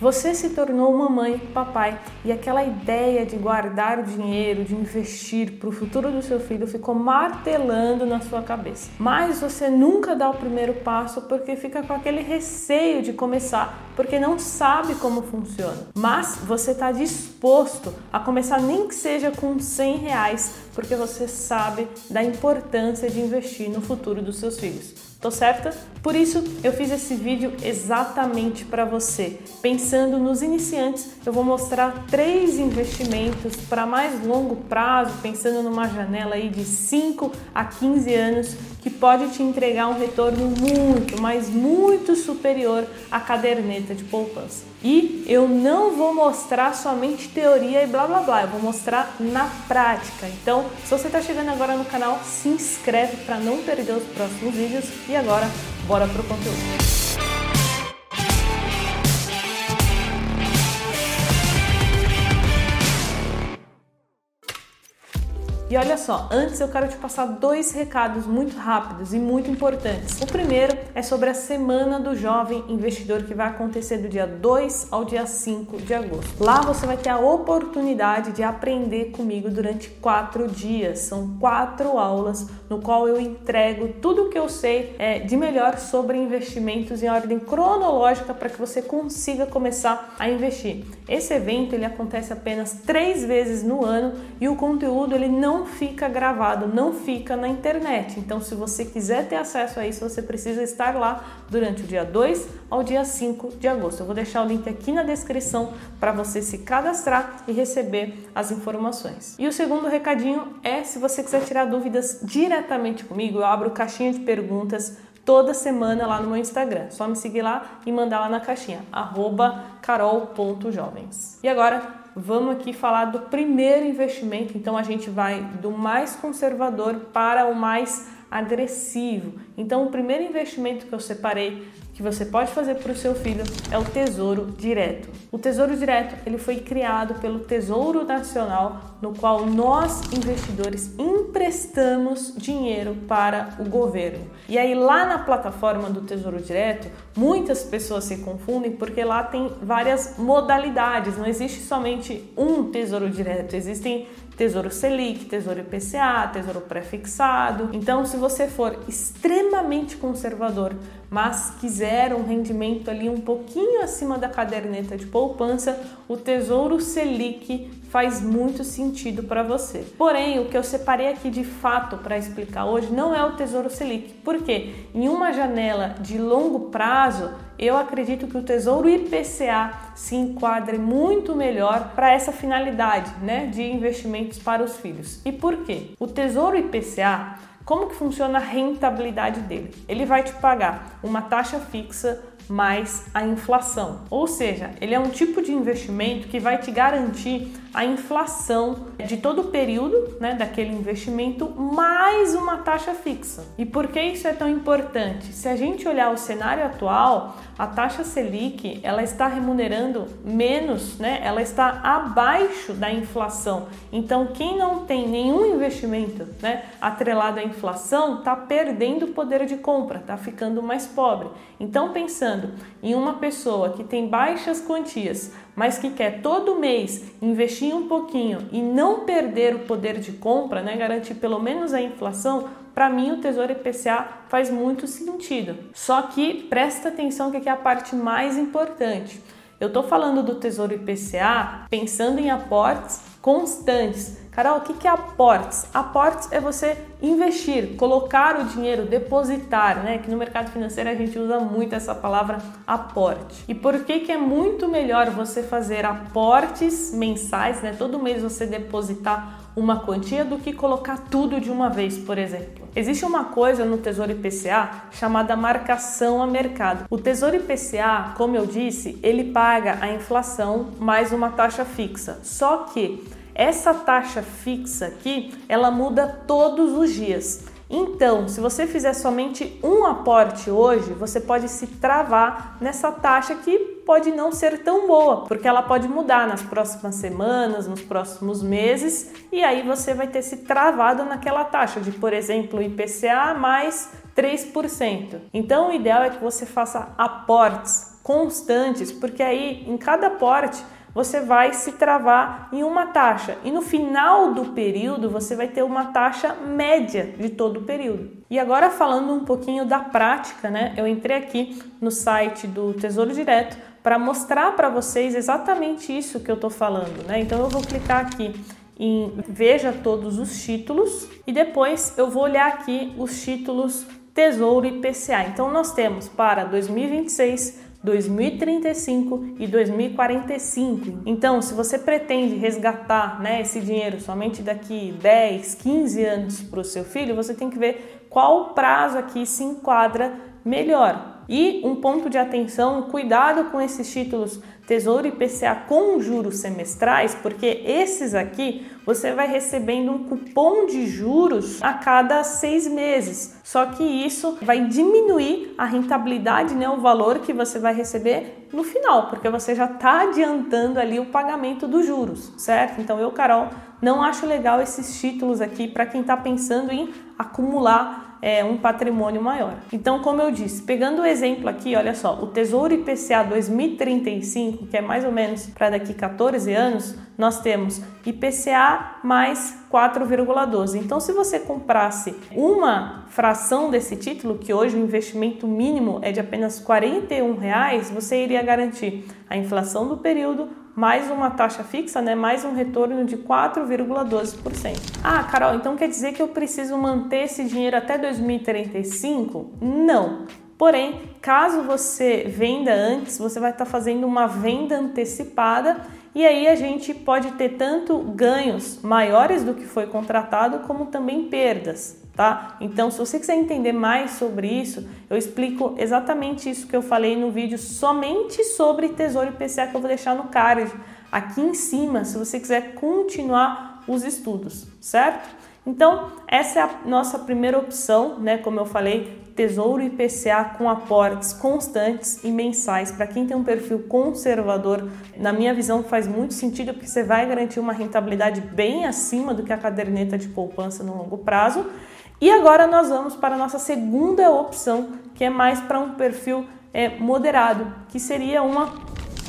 Você se tornou mamãe, papai, e aquela ideia de guardar dinheiro, de investir para o futuro do seu filho ficou martelando na sua cabeça. Mas você nunca dá o primeiro passo porque fica com aquele receio de começar, porque não sabe como funciona. Mas você está disposto a começar nem que seja com 100 reais, porque você sabe da importância de investir no futuro dos seus filhos. Tô certa? Por isso eu fiz esse vídeo exatamente para você. Pensando nos iniciantes, eu vou mostrar três investimentos para mais longo prazo, pensando numa janela aí de 5 a 15 anos, que pode te entregar um retorno muito, mas muito superior à caderneta de poupança. E eu não vou mostrar somente teoria e blá blá blá, eu vou mostrar na prática. Então, se você está chegando agora no canal, se inscreve para não perder os próximos vídeos. E agora, bora pro conteúdo. E olha só, antes eu quero te passar dois recados muito rápidos e muito importantes. O primeiro é sobre a Semana do Jovem Investidor que vai acontecer do dia 2 ao dia 5 de agosto. Lá você vai ter a oportunidade de aprender comigo durante quatro dias. São quatro aulas no qual eu entrego tudo o que eu sei é, de melhor sobre investimentos em ordem cronológica para que você consiga começar a investir. Esse evento ele acontece apenas três vezes no ano e o conteúdo ele não não fica gravado, não fica na internet. Então, se você quiser ter acesso a isso, você precisa estar lá durante o dia 2 ao dia 5 de agosto. Eu vou deixar o link aqui na descrição para você se cadastrar e receber as informações. E o segundo recadinho é se você quiser tirar dúvidas diretamente comigo, eu abro caixinha de perguntas toda semana lá no meu Instagram. Só me seguir lá e mandar lá na caixinha, carol.jovens. E agora vamos aqui falar do primeiro investimento. Então a gente vai do mais conservador para o mais agressivo. Então o primeiro investimento que eu separei que você pode fazer para o seu filho é o Tesouro Direto. O Tesouro Direto ele foi criado pelo Tesouro Nacional, no qual nós investidores emprestamos dinheiro para o governo. E aí lá na plataforma do Tesouro Direto, muitas pessoas se confundem porque lá tem várias modalidades. Não existe somente um Tesouro Direto, existem Tesouro Selic, Tesouro IPCA, Tesouro Prefixado. Então, se você for extremamente conservador, mas quiser um rendimento ali um pouquinho acima da caderneta de poupança, o Tesouro Selic faz muito sentido para você. Porém, o que eu separei aqui de fato para explicar hoje não é o Tesouro Selic. Porque em uma janela de longo prazo, eu acredito que o Tesouro IPCA se enquadre muito melhor para essa finalidade, né, de investimentos para os filhos. E por quê? O Tesouro IPCA como que funciona a rentabilidade dele? Ele vai te pagar uma taxa fixa mais a inflação. Ou seja, ele é um tipo de investimento que vai te garantir a inflação de todo o período né, daquele investimento mais uma taxa fixa. E por que isso é tão importante? Se a gente olhar o cenário atual, a taxa Selic ela está remunerando menos, né? ela está abaixo da inflação. Então, quem não tem nenhum investimento né, atrelado à inflação está perdendo poder de compra, está ficando mais pobre. Então, pensando em uma pessoa que tem baixas quantias, mas que quer todo mês investir um pouquinho e não perder o poder de compra, né, garantir pelo menos a inflação, para mim o Tesouro IPCA faz muito sentido. Só que presta atenção que aqui é a parte mais importante. Eu estou falando do Tesouro IPCA pensando em aportes constantes. Carol, o que é aportes? Aportes é você investir, colocar o dinheiro, depositar, né? Que no mercado financeiro a gente usa muito essa palavra aporte. E por que que é muito melhor você fazer aportes mensais, né? Todo mês você depositar uma quantia do que colocar tudo de uma vez, por exemplo. Existe uma coisa no Tesouro IPCA chamada marcação a mercado. O Tesouro IPCA, como eu disse, ele paga a inflação mais uma taxa fixa. Só que essa taxa fixa aqui, ela muda todos os dias. Então, se você fizer somente um aporte hoje, você pode se travar nessa taxa que pode não ser tão boa, porque ela pode mudar nas próximas semanas, nos próximos meses, e aí você vai ter se travado naquela taxa de, por exemplo, IPCA mais 3%. Então, o ideal é que você faça aportes constantes, porque aí em cada aporte você vai se travar em uma taxa e no final do período você vai ter uma taxa média de todo o período. E agora falando um pouquinho da prática, né? Eu entrei aqui no site do Tesouro Direto para mostrar para vocês exatamente isso que eu estou falando, né? Então eu vou clicar aqui em veja todos os títulos e depois eu vou olhar aqui os títulos Tesouro IPCA. Então nós temos para 2026 2035 e 2045. Então, se você pretende resgatar né, esse dinheiro somente daqui 10, 15 anos para o seu filho, você tem que ver qual prazo aqui se enquadra melhor. E um ponto de atenção, cuidado com esses títulos Tesouro IPCA com juros semestrais, porque esses aqui você vai recebendo um cupom de juros a cada seis meses. Só que isso vai diminuir a rentabilidade, né, o valor que você vai receber no final, porque você já está adiantando ali o pagamento dos juros, certo? Então eu, Carol, não acho legal esses títulos aqui para quem está pensando em acumular é, um patrimônio maior. Então, como eu disse, pegando o exemplo aqui, olha só, o Tesouro IPCA 2035, que é mais ou menos para daqui 14 anos, nós temos IPCA mais 4,12. Então, se você comprasse uma fração desse título, que hoje o investimento mínimo é de apenas 41 reais, você iria garantir a inflação do período, mais uma taxa fixa, né, mais um retorno de 4,12%. Ah, Carol, então quer dizer que eu preciso manter esse dinheiro até 2035? Não. Porém, caso você venda antes, você vai estar fazendo uma venda antecipada e aí a gente pode ter tanto ganhos maiores do que foi contratado, como também perdas tá? Então, se você quiser entender mais sobre isso, eu explico exatamente isso que eu falei no vídeo somente sobre Tesouro IPCA que eu vou deixar no card aqui em cima, se você quiser continuar os estudos, certo? Então, essa é a nossa primeira opção, né? Como eu falei, Tesouro IPCA com aportes constantes e mensais. Para quem tem um perfil conservador, na minha visão faz muito sentido porque você vai garantir uma rentabilidade bem acima do que a caderneta de poupança no longo prazo e agora nós vamos para a nossa segunda opção, que é mais para um perfil é, moderado, que seria uma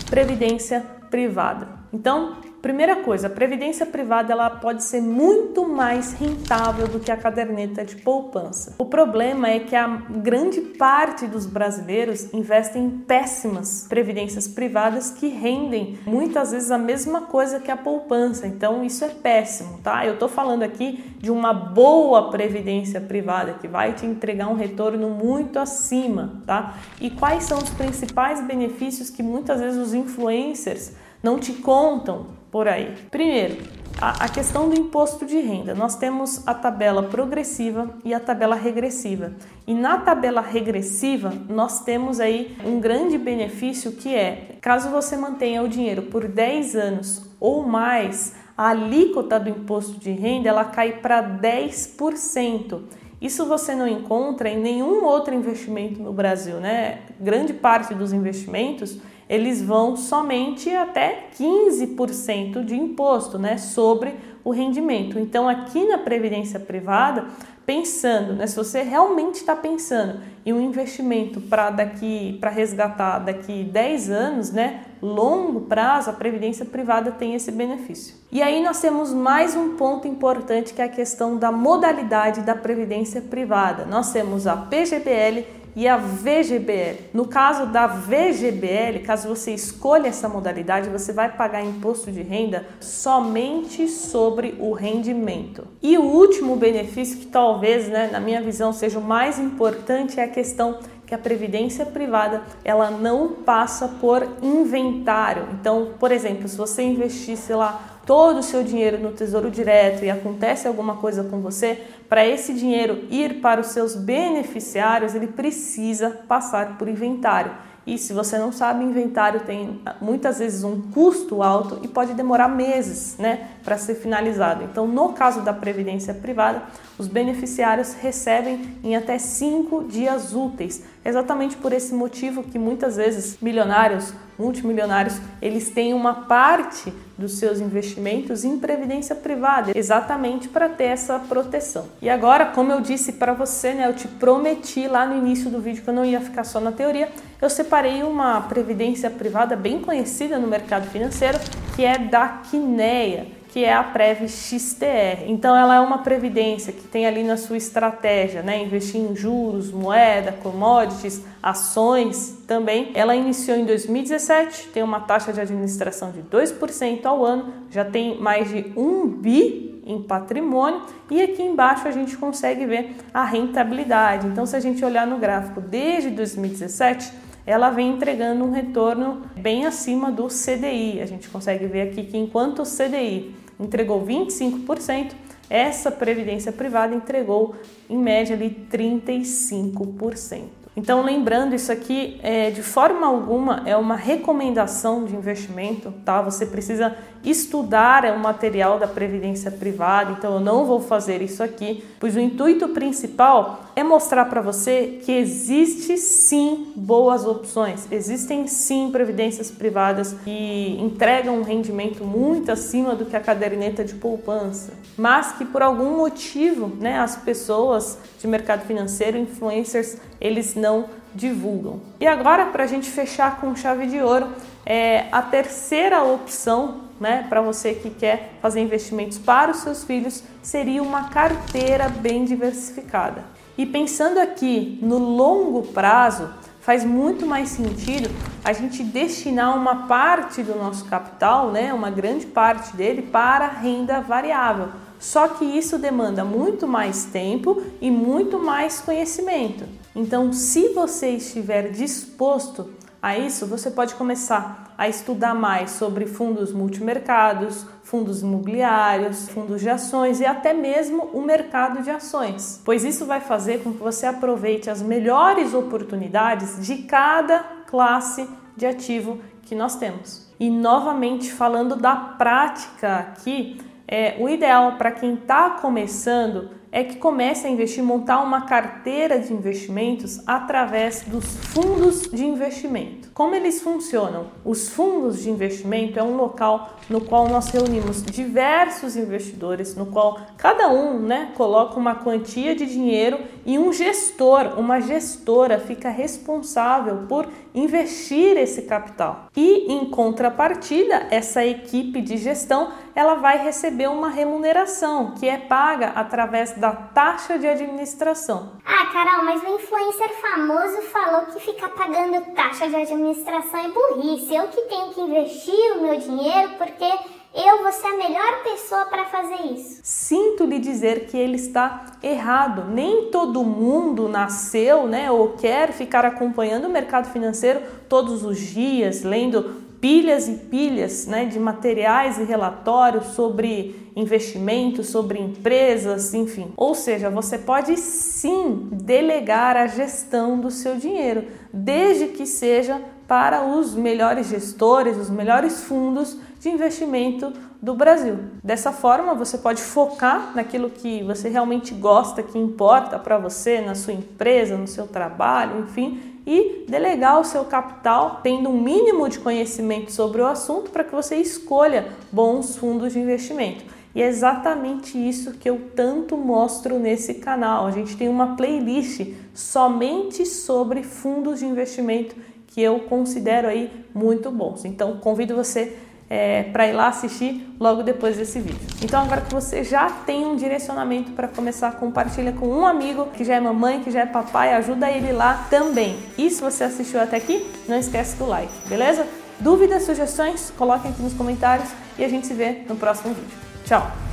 previdência privada. Então, Primeira coisa, a previdência privada ela pode ser muito mais rentável do que a caderneta de poupança. O problema é que a grande parte dos brasileiros investem em péssimas previdências privadas que rendem muitas vezes a mesma coisa que a poupança. Então isso é péssimo, tá? Eu tô falando aqui de uma boa previdência privada que vai te entregar um retorno muito acima, tá? E quais são os principais benefícios que muitas vezes os influencers não te contam por aí. Primeiro, a, questão do imposto de renda. Nós temos a tabela progressiva e a tabela regressiva. E na tabela regressiva, nós temos aí um grande benefício que é, caso você mantenha o dinheiro por 10 anos ou mais, a alíquota do imposto de renda ela cai para 10%. Isso você não encontra em nenhum outro investimento no Brasil, né? Grande parte dos investimentos eles vão somente até 15% de imposto né, sobre o rendimento. Então, aqui na previdência privada, pensando, né, se você realmente está pensando em um investimento para daqui para resgatar daqui 10 anos, né, longo prazo, a previdência privada tem esse benefício. E aí nós temos mais um ponto importante que é a questão da modalidade da previdência privada. Nós temos a PGBL e a VGBL. No caso da VGBL, caso você escolha essa modalidade, você vai pagar imposto de renda somente sobre o rendimento. E o último benefício, que talvez, né, na minha visão, seja o mais importante, é a questão que a previdência privada ela não passa por inventário. Então, por exemplo, se você investisse lá todo o seu dinheiro no Tesouro Direto e acontece alguma coisa com você, para esse dinheiro ir para os seus beneficiários, ele precisa passar por inventário. E se você não sabe, inventário tem muitas vezes um custo alto e pode demorar meses né, para ser finalizado. Então, no caso da previdência privada, os beneficiários recebem em até cinco dias úteis Exatamente por esse motivo que muitas vezes milionários, multimilionários, eles têm uma parte dos seus investimentos em previdência privada, exatamente para ter essa proteção. E agora, como eu disse para você, né, eu te prometi lá no início do vídeo que eu não ia ficar só na teoria, eu separei uma previdência privada bem conhecida no mercado financeiro, que é da Quineia que é a Prev XTR. Então ela é uma previdência que tem ali na sua estratégia, né, investir em juros, moeda, commodities, ações também. Ela iniciou em 2017, tem uma taxa de administração de 2% ao ano, já tem mais de 1 bi em patrimônio e aqui embaixo a gente consegue ver a rentabilidade. Então se a gente olhar no gráfico desde 2017, ela vem entregando um retorno bem acima do CDI. A gente consegue ver aqui que enquanto o CDI entregou 25%, essa previdência privada entregou em média ali 35%. Então, lembrando, isso aqui é, de forma alguma é uma recomendação de investimento, tá? Você precisa estudar é um material da previdência privada, então eu não vou fazer isso aqui, pois o intuito principal é mostrar para você que existe sim boas opções, existem sim previdências privadas que entregam um rendimento muito acima do que a caderneta de poupança, mas que por algum motivo, né, as pessoas de mercado financeiro, influencers, eles não divulgam. E agora, para a gente fechar com chave de ouro, é a terceira opção né, para você que quer fazer investimentos para os seus filhos seria uma carteira bem diversificada. E pensando aqui no longo prazo, faz muito mais sentido a gente destinar uma parte do nosso capital, né, uma grande parte dele, para renda variável. Só que isso demanda muito mais tempo e muito mais conhecimento. Então, se você estiver disposto a isso, você pode começar a estudar mais sobre fundos multimercados, fundos imobiliários, fundos de ações e até mesmo o mercado de ações, pois isso vai fazer com que você aproveite as melhores oportunidades de cada classe de ativo que nós temos. E novamente falando da prática aqui, é, o ideal para quem está começando é que comece a investir, montar uma carteira de investimentos através dos fundos de investimento. Como eles funcionam? Os fundos de investimento é um local no qual nós reunimos diversos investidores, no qual cada um né, coloca uma quantia de dinheiro e um gestor, uma gestora fica responsável por investir esse capital. E em contrapartida, essa equipe de gestão ela vai receber uma remuneração que é paga através da taxa de administração. Ah, Carol, mas o influencer famoso falou que ficar pagando taxa de administração é burrice. Eu que tenho que investir o meu dinheiro porque eu vou ser a melhor pessoa para fazer isso. Sinto lhe dizer que ele está errado. Nem todo mundo nasceu, né, ou quer ficar acompanhando o mercado financeiro todos os dias, lendo pilhas e pilhas né, de materiais e relatórios sobre investimentos, sobre empresas, enfim. Ou seja, você pode sim delegar a gestão do seu dinheiro, desde que seja para os melhores gestores, os melhores fundos de investimento do Brasil. Dessa forma, você pode focar naquilo que você realmente gosta, que importa para você, na sua empresa, no seu trabalho, enfim, e delegar o seu capital tendo um mínimo de conhecimento sobre o assunto para que você escolha bons fundos de investimento. E é exatamente isso que eu tanto mostro nesse canal. A gente tem uma playlist somente sobre fundos de investimento que eu considero aí muito bons. Então convido você é, para ir lá assistir logo depois desse vídeo. Então agora que você já tem um direcionamento para começar, compartilha com um amigo que já é mamãe, que já é papai, ajuda ele lá também. E se você assistiu até aqui, não esquece do like, beleza? Dúvidas, sugestões, coloquem aqui nos comentários e a gente se vê no próximo vídeo. Tchau!